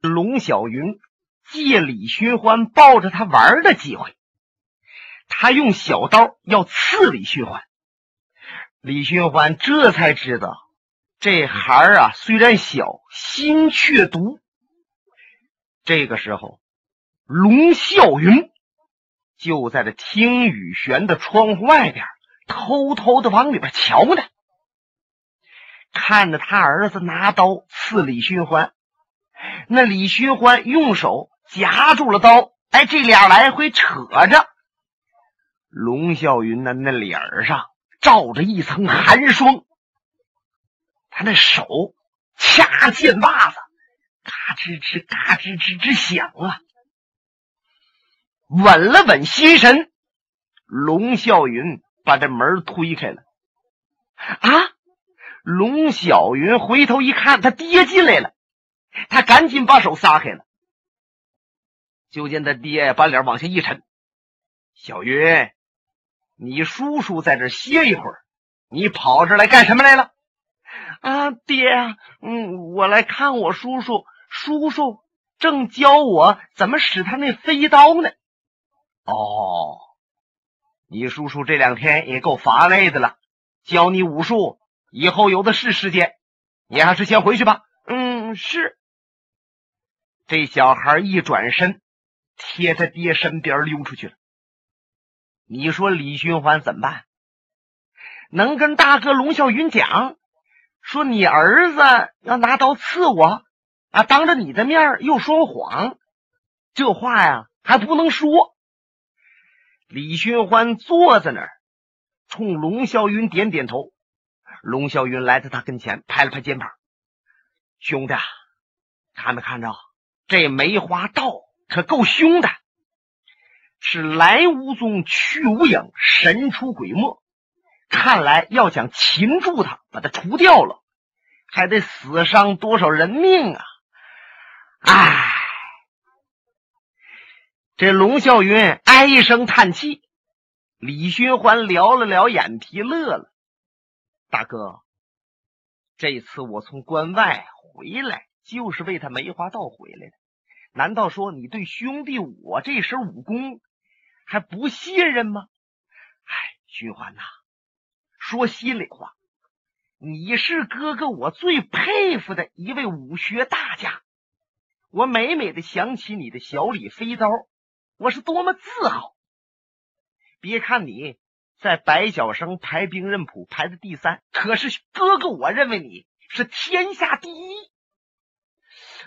龙小云借李寻欢抱着他玩的机会，他用小刀要刺李寻欢。李寻欢这才知道，这孩儿啊虽然小，心却毒。这个时候，龙啸云就在这听雨轩的窗户外边，偷偷的往里边瞧呢。看着他儿子拿刀刺李寻欢，那李寻欢用手夹住了刀，哎，这俩来回扯着。龙啸云的那脸上罩着一层寒霜，他那手掐剑把子。嘎吱吱，嘎吱吱吱响啊！稳了稳心神，龙啸云把这门推开了。啊！龙小云回头一看，他爹进来了，他赶紧把手撒开了。就见他爹把脸往下一沉：“小云，你叔叔在这歇一会儿，你跑这来干什么来了？”啊，爹，嗯，我来看我叔叔。叔叔正教我怎么使他那飞刀呢。哦，你叔叔这两天也够乏累的了，教你武术，以后有的是时间。你还是先回去吧。嗯，是。这小孩一转身，贴他爹身边溜出去了。你说李寻欢怎么办？能跟大哥龙啸云讲，说你儿子要拿刀刺我。啊！当着你的面又说谎，这话呀还不能说。李寻欢坐在那儿，冲龙啸云点点头。龙啸云来到他跟前，拍了拍肩膀：“兄弟，看没看着这梅花道可够凶的？是来无踪，去无影，神出鬼没。看来要想擒住他，把他除掉了，还得死伤多少人命啊！”唉，这龙啸云唉声叹气，李寻欢撩了撩眼皮，乐了。大哥，这次我从关外回来，就是为他梅花道回来的。难道说你对兄弟我这身武功还不信任吗？唉，寻欢呐，说心里话，你是哥哥我最佩服的一位武学大家。我每每的想起你的小李飞刀，我是多么自豪！别看你在百晓生排兵刃谱排的第三，可是哥哥我认为你是天下第一。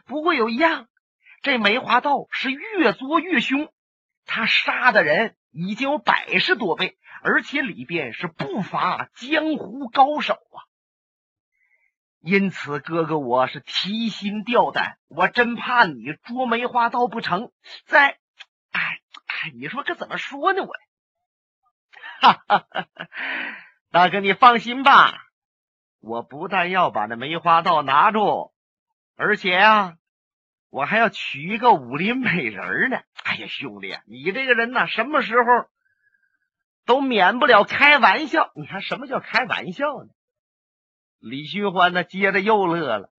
不过有一样，这梅花道是越作越凶，他杀的人已经有百十多倍，而且里边是不乏江湖高手啊。因此，哥哥我是提心吊胆，我真怕你捉梅花道不成。在，哎哎，你说可怎么说呢？我，哈哈哈！大哥，你放心吧，我不但要把那梅花道拿住，而且啊，我还要娶一个武林美人呢。哎呀，兄弟，你这个人呢，什么时候都免不了开玩笑。你看，什么叫开玩笑呢？李寻欢呢，接着又乐了。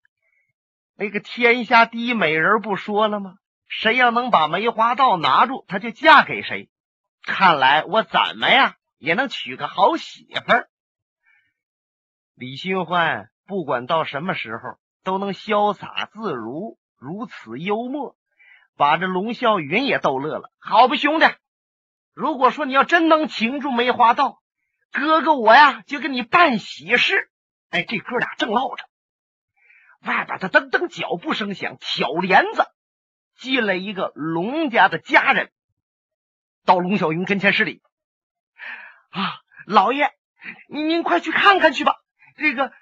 那个天下第一美人不说了吗？谁要能把梅花道拿住，他就嫁给谁。看来我怎么呀也能娶个好媳妇儿。李寻欢不管到什么时候都能潇洒自如，如此幽默，把这龙啸云也逗乐了。好吧，兄弟，如果说你要真能擒住梅花道，哥哥我呀就给你办喜事。哎，这哥俩正唠着，外边的噔噔脚步声响，挑帘子进来一个龙家的家人，到龙小云跟前施礼：“啊，老爷，您快去看看去吧。这个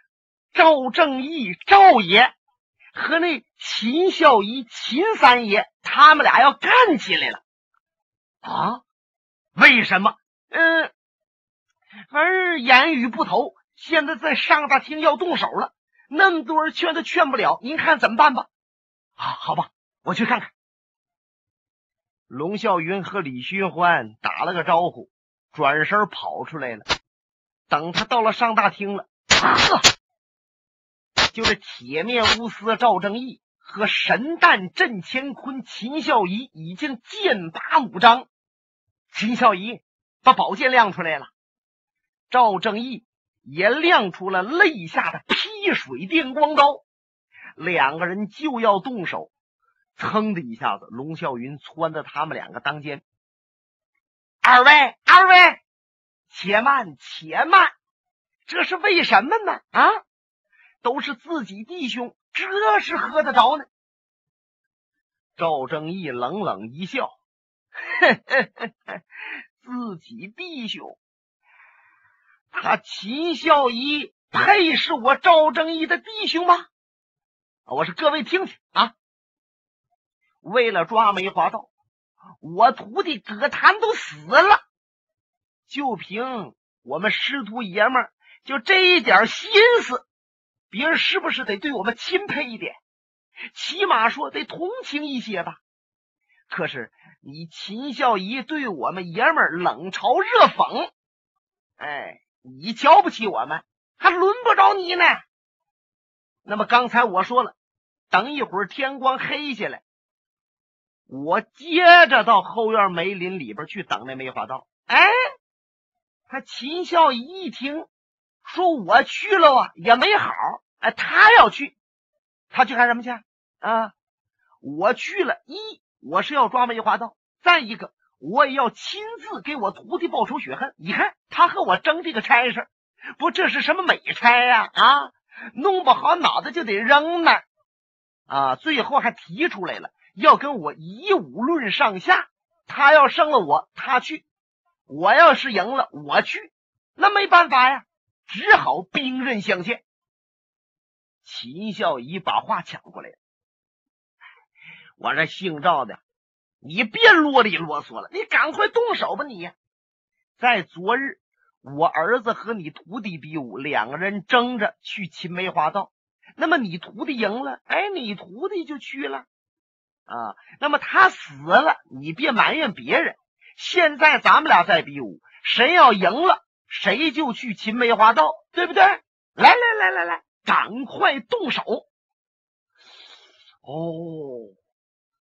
赵正义赵爷和那秦孝仪秦三爷，他们俩要干起来了。啊？为什么？嗯，反正言语不投。”现在在上大厅要动手了，那么多人劝都劝不了，您看怎么办吧？啊，好吧，我去看看。龙啸云和李寻欢打了个招呼，转身跑出来了。等他到了上大厅了，呵，就是铁面无私赵正义和神弹震乾坤秦孝仪已经剑拔弩张。秦孝仪把宝剑亮出来了，赵正义也亮出了肋下的劈水电光刀，两个人就要动手。噌的一下子，龙啸云窜到他们两个当间。二位，二位，且慢，且慢，这是为什么呢？啊，都是自己弟兄，这是喝得着呢？赵正义冷冷一笑，自己弟兄，他秦孝仪配是我赵正义的弟兄吗？我说各位听听啊。为了抓梅花道，我徒弟葛谭都死了。就凭我们师徒爷们儿，就这一点心思，别人是不是得对我们钦佩一点？起码说得同情一些吧。可是你秦孝仪对我们爷们冷嘲热讽，哎，你瞧不起我们，还轮不着你呢。那么刚才我说了，等一会儿天光黑下来。我接着到后院梅林里边去等那梅花道。哎，他秦孝仪一听说我去了啊，也没好。哎，他要去，他去干什么去啊？我去了，一我是要抓梅花道，再一个我也要亲自给我徒弟报仇雪恨。你看他和我争这个差事，不，这是什么美差呀？啊，弄不好脑子就得扔那啊！最后还提出来了。要跟我以武论上下，他要胜了我，他去；我要是赢了，我去。那没办法呀，只好兵刃相见。秦孝仪把话抢过来了：“我这姓赵的，你别啰里啰嗦了，你赶快动手吧！你在昨日，我儿子和你徒弟比武，两个人争着去秦梅花道。那么你徒弟赢了，哎，你徒弟就去了。”啊，那么他死了，你别埋怨别人。现在咱们俩在比武，谁要赢了，谁就去秦梅花道，对不对？来来来来来，赶快动手！哦，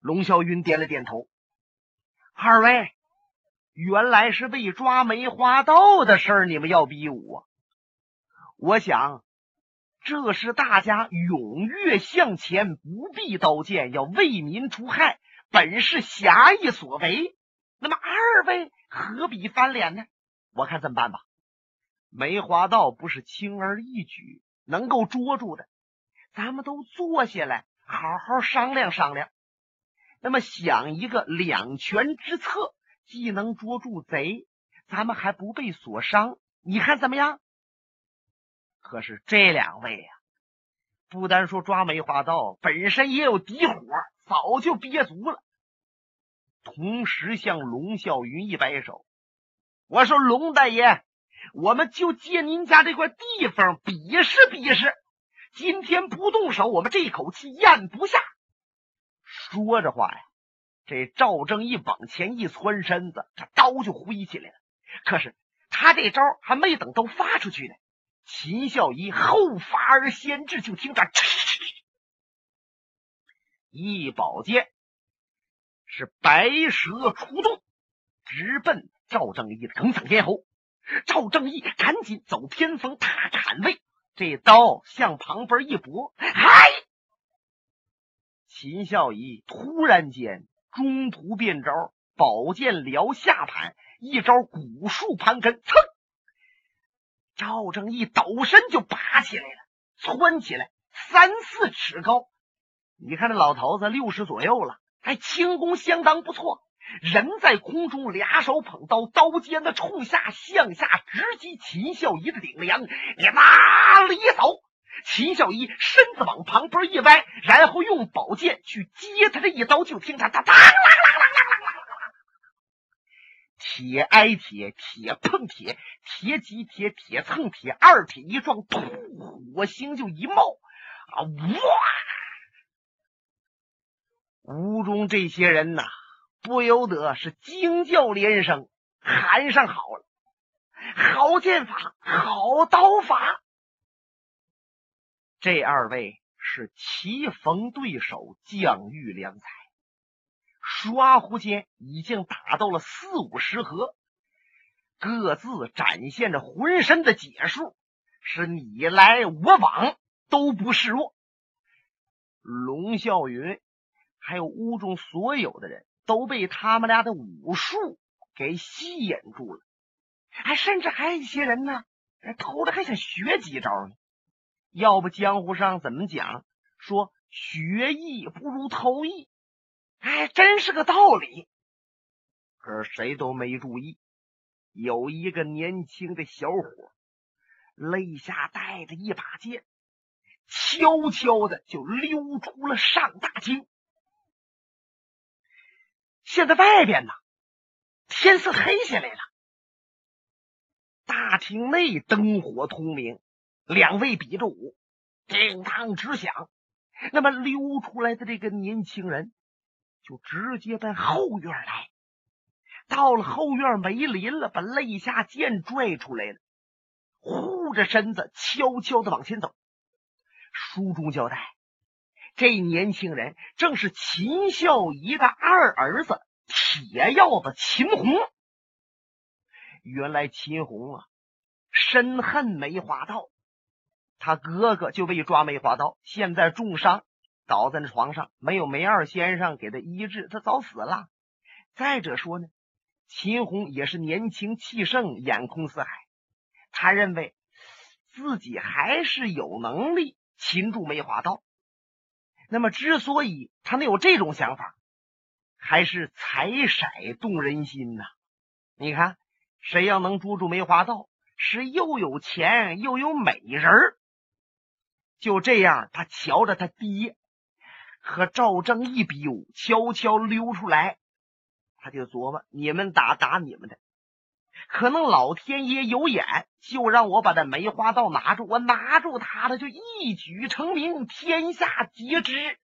龙啸云点了点头。二位，原来是为抓梅花道的事儿，你们要比武啊？我想。这是大家踊跃向前，不避刀剑，要为民除害，本是侠义所为。那么二位何必翻脸呢？我看这么办吧，梅花道不是轻而易举能够捉住的，咱们都坐下来好好商量商量。那么想一个两全之策，既能捉住贼，咱们还不被所伤，你看怎么样？可是这两位呀，不单说抓梅花道，本身也有底火，早就憋足了。同时向龙啸云一摆手，我说：“龙大爷，我们就借您家这块地方比试比试。今天不动手，我们这口气咽不下。”说着话呀，这赵正义往前一窜身子，这刀就挥起来了。可是他这招还没等都发出去呢。秦孝仪后发而先至，就听着一宝剑是白蛇出洞，直奔赵正义的梗嗓咽喉。赵正义赶紧走偏锋，踏坎位，这刀向旁边一拨，嗨！秦孝仪突然间中途变招，宝剑撩下盘，一招古树盘根，噌！赵正义抖身就拔起来了，窜起来三四尺高。你看这老头子六十左右了，还轻功相当不错。人在空中，俩手捧刀，刀尖子冲下，向下直击秦孝仪的顶梁。你哪里走？秦孝仪身子往旁边一歪，然后用宝剑去接他这一刀。就听他哒哒啦啦啦啦。铁挨铁，铁碰铁，铁挤铁，铁蹭铁，二铁一撞，突，火星就一冒，啊哇！屋中这些人呐，不由得是惊叫连声，喊上好了，好剑法，好刀法。这二位是棋逢对手，将遇良才。刷胡间已经打到了四五十合，各自展现着浑身的解数，是你来我往都不示弱。龙啸云还有屋中所有的人都被他们俩的武术给吸引住了，还甚至还有一些人呢，偷着还想学几招呢。要不江湖上怎么讲说学艺不如偷艺？哎，真是个道理。可是谁都没注意，有一个年轻的小伙肋下带着一把剑。悄悄的就溜出了上大厅。现在外边呢，天色黑下来了，大厅内灯火通明，两位比着武，叮当直响。那么溜出来的这个年轻人，就直接奔后院来。到了后院梅林了，把肋下剑拽出来了，护着身子，悄悄的往前走。书中交代，这年轻人正是秦孝仪的二儿子铁鹞子秦红。原来秦红啊，深恨梅花道，他哥哥就被抓梅花道，现在重伤，倒在那床上，没有梅二先生给他医治，他早死了。再者说呢，秦红也是年轻气盛，眼空四海，他认为自己还是有能力。擒住梅花道，那么之所以他能有这种想法，还是财色动人心呐。你看，谁要能捉住梅花道，是又有钱又有美人。就这样，他瞧着他爹和赵正一比武，悄悄溜出来，他就琢磨：你们打打你们的。可能老天爷有眼，就让我把这梅花道拿住。我拿住他，他就一举成名，天下皆知。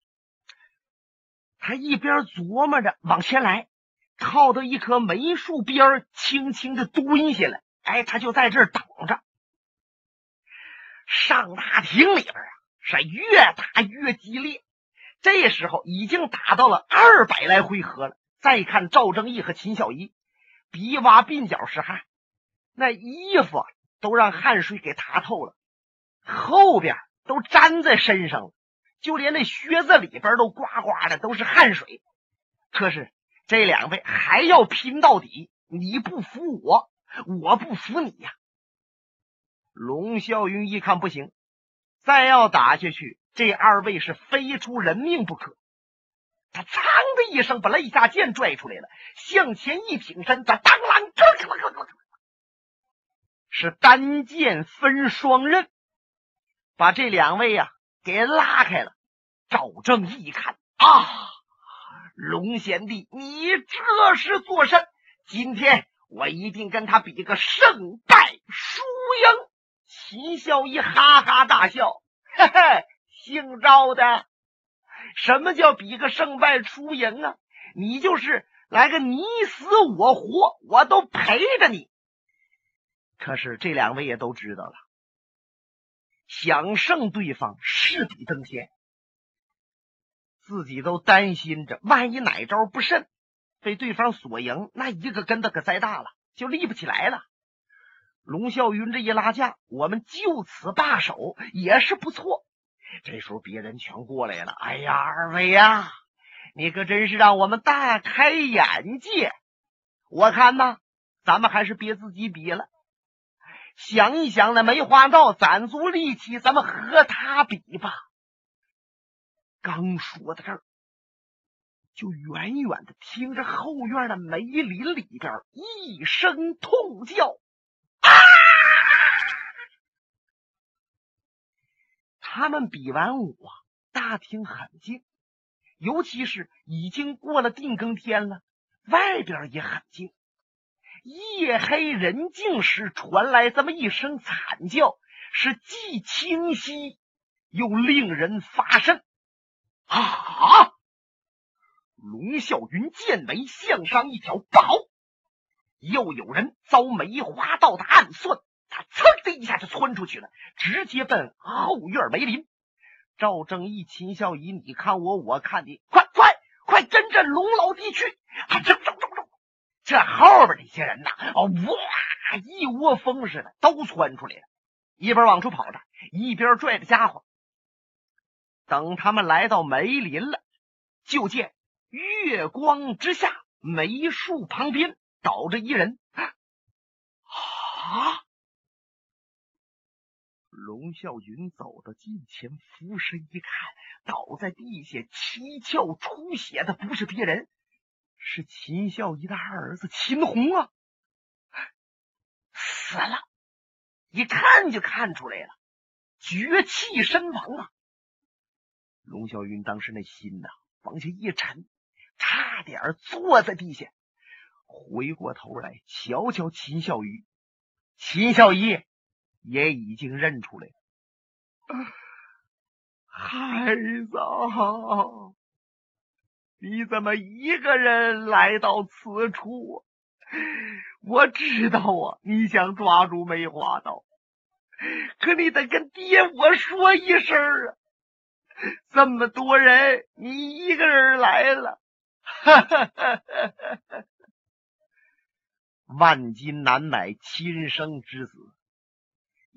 他一边琢磨着往前来，靠到一棵梅树边轻轻的蹲下来。哎，他就在这儿等着。上大厅里边啊，是越打越激烈。这时候已经打到了二百来回合了。再看赵正义和秦小姨。鼻洼鬓角是汗，那衣服都让汗水给塌透了，后边都粘在身上了，就连那靴子里边都呱呱的都是汗水。可是这两位还要拼到底，你不服我，我不服你呀！龙啸云一看不行，再要打下去，这二位是非出人命不可。他噌的一声把肋下剑拽出来了，向前一挺身，他当啷，是单剑分双刃，把这两位呀给拉开了。赵正义一看啊，龙贤弟，你这是做甚？今天我一定跟他比个胜败输赢。秦孝义哈哈大笑，嘿嘿，姓赵的。什么叫比个胜败输赢啊？你就是来个你死我活，我都陪着你。可是这两位也都知道了，想胜对方势比登天，自己都担心着，万一哪招不慎被对方所赢，那一个跟头可栽大了，就立不起来了。龙啸云这一拉架，我们就此罢手也是不错。这时候别人全过来了。哎呀，二位呀，你可真是让我们大开眼界。我看呐，咱们还是别自己比了。想一想，那梅花道攒足力气，咱们和他比吧。刚说到这儿，就远远的听着后院的梅林里边一声痛叫。他们比完武啊，大厅很静，尤其是已经过了定更天了，外边也很静。夜黑人静时传来这么一声惨叫，是既清晰又令人发瘆。啊！龙啸云剑眉向上一挑，不好，又有人遭梅花道的暗算。他噌的一下就窜出去了，直接奔后院梅林。赵正义、秦孝仪，你看我，我看你，快快快，跟着龙老弟去！走走走走！这后边这些人呐，哦哇，一窝蜂似的都窜出来了，一边往出跑着，一边拽着家伙。等他们来到梅林了，就见月光之下，梅树旁边倒着一人。啊！龙啸云走到近前，俯身一看，倒在地下七窍出血的不是别人，是秦孝仪的二儿子秦红啊！死了，一看就看出来了，绝气身亡啊！龙啸云当时那心呐往下一沉，差点坐在地下，回过头来瞧瞧秦孝仪，秦孝仪。也已经认出来了，孩子，你怎么一个人来到此处？我知道啊，你想抓住梅花刀，可你得跟爹我说一声啊！这么多人，你一个人来了，万金难买亲生之子。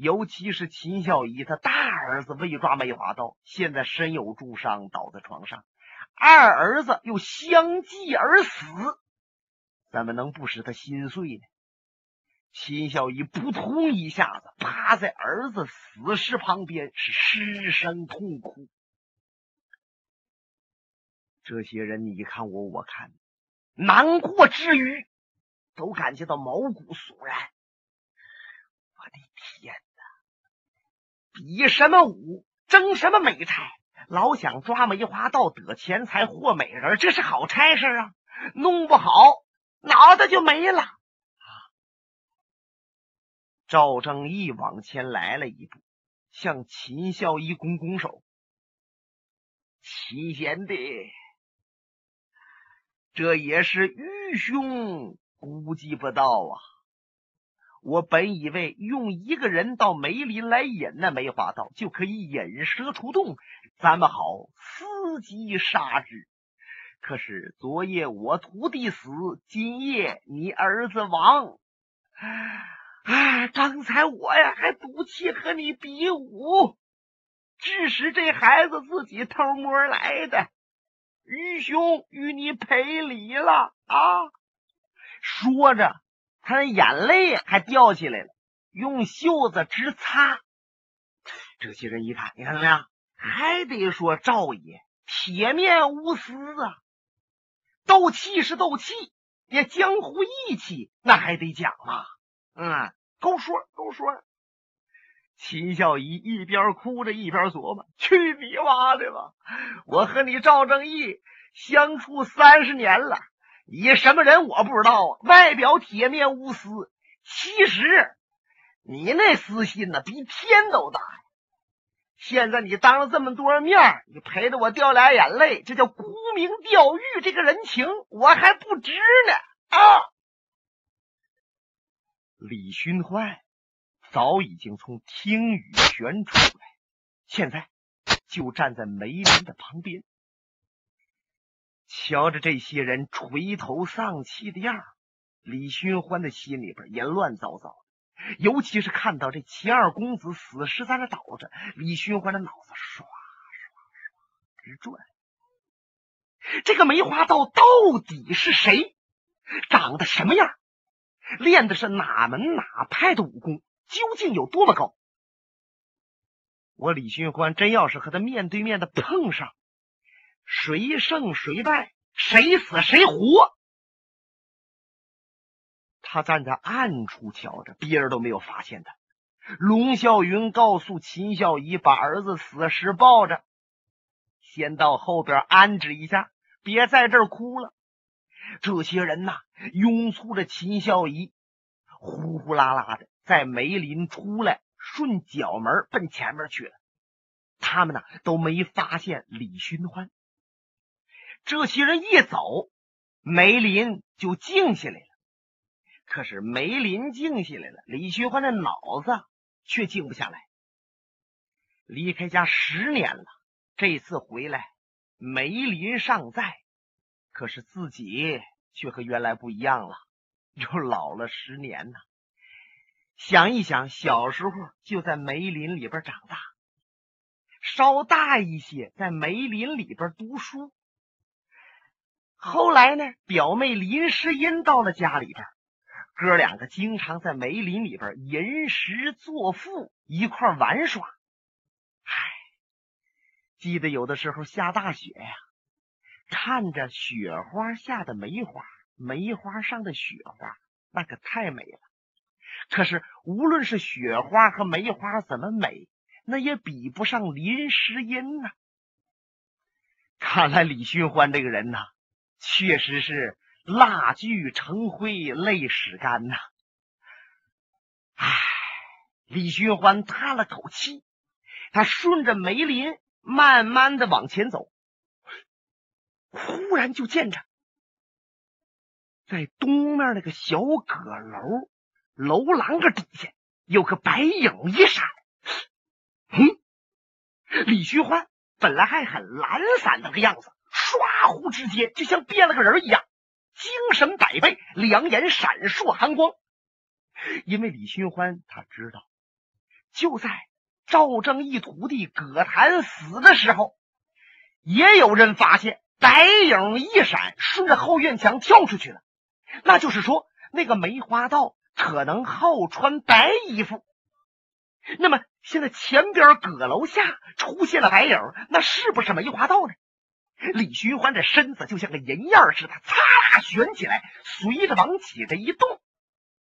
尤其是秦孝仪，他大儿子为抓梅花刀，现在身有重伤，倒在床上；二儿子又相继而死，怎么能不使他心碎呢？秦孝仪扑通一下子趴在儿子死尸旁边，是失声痛哭。这些人，你看我，我看难过之余，都感觉到毛骨悚然。我的天！比什么武，争什么美差，老想抓梅花道得钱财获美人，这是好差事啊！弄不好脑袋就没了。赵正义往前来了一步，向秦孝义拱拱手：“秦贤弟，这也是愚兄估计不到啊。”我本以为用一个人到梅林来引那梅花道，就可以引蛇出洞，咱们好伺机杀之。可是昨夜我徒弟死，今夜你儿子亡。啊！刚才我呀还赌气和你比武，致使这孩子自己偷摸来的。愚兄与你赔礼了啊！说着。他的眼泪还掉下来了，用袖子直擦。这些人一看，你看怎么样？还得说赵爷铁面无私啊！斗气是斗气，也江湖义气，那还得讲嘛。嗯，够说够说。秦孝仪一边哭着一边琢磨：去你妈的吧！我和你赵正义相处三十年了。你什么人我不知道啊，外表铁面无私，其实你那私心呢比天都大呀！现在你当着这么多人面，你陪着我掉俩眼泪，这叫沽名钓誉，这个人情我还不值呢啊！李寻欢早已经从听雨轩出来，现在就站在梅林的旁边。瞧着这些人垂头丧气的样李寻欢的心里边也乱糟糟的。尤其是看到这齐二公子死尸在那倒着，李寻欢的脑子唰唰唰直转。这个梅花道到底是谁？长得什么样？练的是哪门哪派的武功？究竟有多么高？我李寻欢真要是和他面对面的碰上。谁胜谁败，谁死谁活？他站在暗处瞧着，别人都没有发现他。龙啸云告诉秦孝仪，把儿子死尸抱着，先到后边安置一下，别在这儿哭了。这些人呐，拥簇着秦孝仪，呼呼啦啦的在梅林出来，顺角门奔前面去了。他们呢，都没发现李寻欢。这些人一走，梅林就静下来了。可是梅林静下来了，李寻欢的脑子却静不下来。离开家十年了，这次回来，梅林尚在，可是自己却和原来不一样了，又老了十年呢。想一想，小时候就在梅林里边长大，稍大一些，在梅林里边读书。后来呢，表妹林诗音到了家里边，哥两个经常在梅林里边吟诗作赋，一块玩耍。唉，记得有的时候下大雪呀，看着雪花下的梅花，梅花上的雪花，那可太美了。可是无论是雪花和梅花怎么美，那也比不上林诗音呐。看来李寻欢这个人呐。确实是蜡炬成灰泪始干呐！唉，李寻欢叹了口气，他顺着梅林慢慢的往前走，忽然就见着在东面那个小阁楼楼廊个底下有个白影一闪。嗯，李寻欢本来还很懒散的个样子。忽之间，就像变了个人一样，精神百倍，两眼闪烁寒光。因为李寻欢他知道，就在赵正义徒弟葛谭死的时候，也有人发现白影一闪，顺着后院墙跳出去了。那就是说，那个梅花道可能好穿白衣服。那么，现在前边阁楼下出现了白影，那是不是梅花道呢？李寻欢这身子就像个银燕似的，擦啦旋起来，随着往起这一动，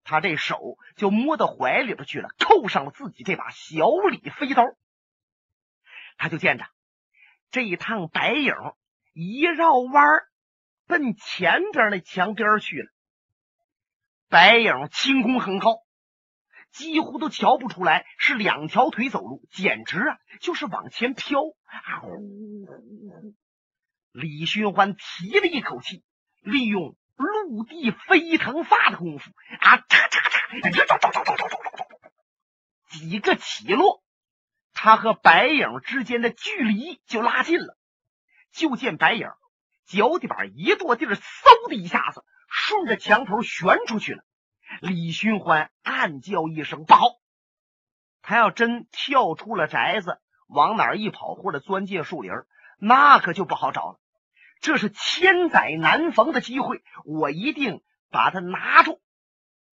他这手就摸到怀里边去了，扣上了自己这把小李飞刀。他就见着这一趟白影一绕弯奔前边那墙边去了。白影轻功很高，几乎都瞧不出来是两条腿走路，简直啊就是往前飘啊呼呼呼。李寻欢提了一口气，利用陆地飞腾发的功夫啊，嚓嚓嚓，几个起落，他和白影之间的距离就拉近了。就见白影脚底板一跺地儿，嗖的一下子顺着墙头旋出去了。李寻欢暗叫一声不好，他要真跳出了宅子，往哪儿一跑，或者钻进树林，那可就不好找了。这是千载难逢的机会，我一定把它拿住。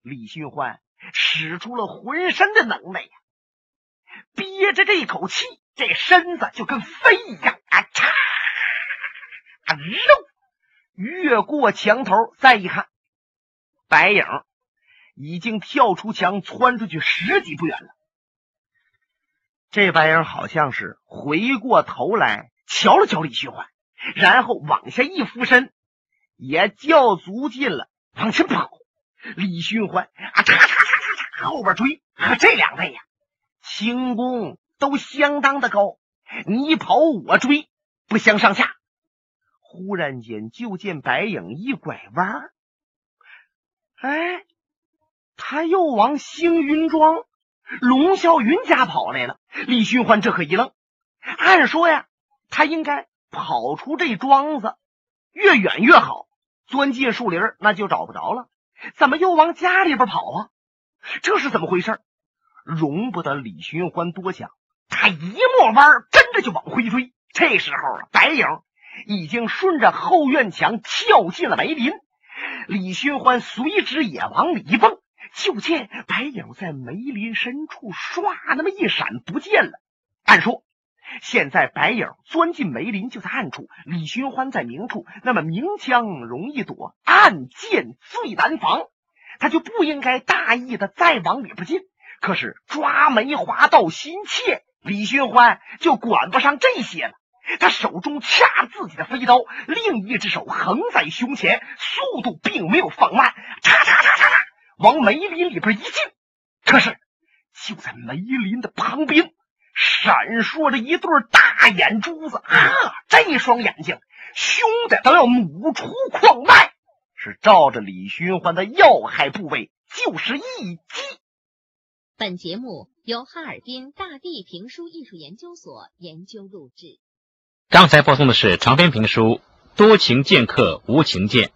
李寻欢使出了浑身的能耐呀，憋着这口气，这身子就跟飞一样啊！嚓啊，肉越过墙头，再一看，白影已经跳出墙，窜出去十几步远了。这白影好像是回过头来瞧了瞧李寻欢。然后往下一俯身，也叫足劲了，往前跑。李寻欢啊，嚓嚓嚓嚓嚓，后边追。可这两位呀，轻功都相当的高，你跑我追，不相上下。忽然间，就见白影一拐弯，哎，他又往星云庄龙啸云家跑来了。李寻欢这可一愣，按说呀，他应该。跑出这庄子，越远越好。钻进树林那就找不着了。怎么又往家里边跑啊？这是怎么回事？容不得李寻欢多想，他一抹弯，跟着就往回追。这时候啊，白影已经顺着后院墙跳进了梅林。李寻欢随之也往里一蹦，就见白影在梅林深处唰那么一闪不见了。按说。现在白影钻进梅林就在暗处，李寻欢在明处，那么明枪容易躲，暗箭最难防，他就不应该大意的再往里边进。可是抓梅花盗心切，李寻欢就管不上这些了。他手中掐自己的飞刀，另一只手横在胸前，速度并没有放慢，嚓嚓嚓嚓嚓，往梅林里边一进。可是就在梅林的旁边。闪烁着一对大眼珠子啊！这一双眼睛凶的都要弩出眶外，是照着李寻欢的要害部位就是一击。本节目由哈尔滨大地评书艺术研究所研究录制。刚才播送的是长篇评书《多情剑客无情剑》，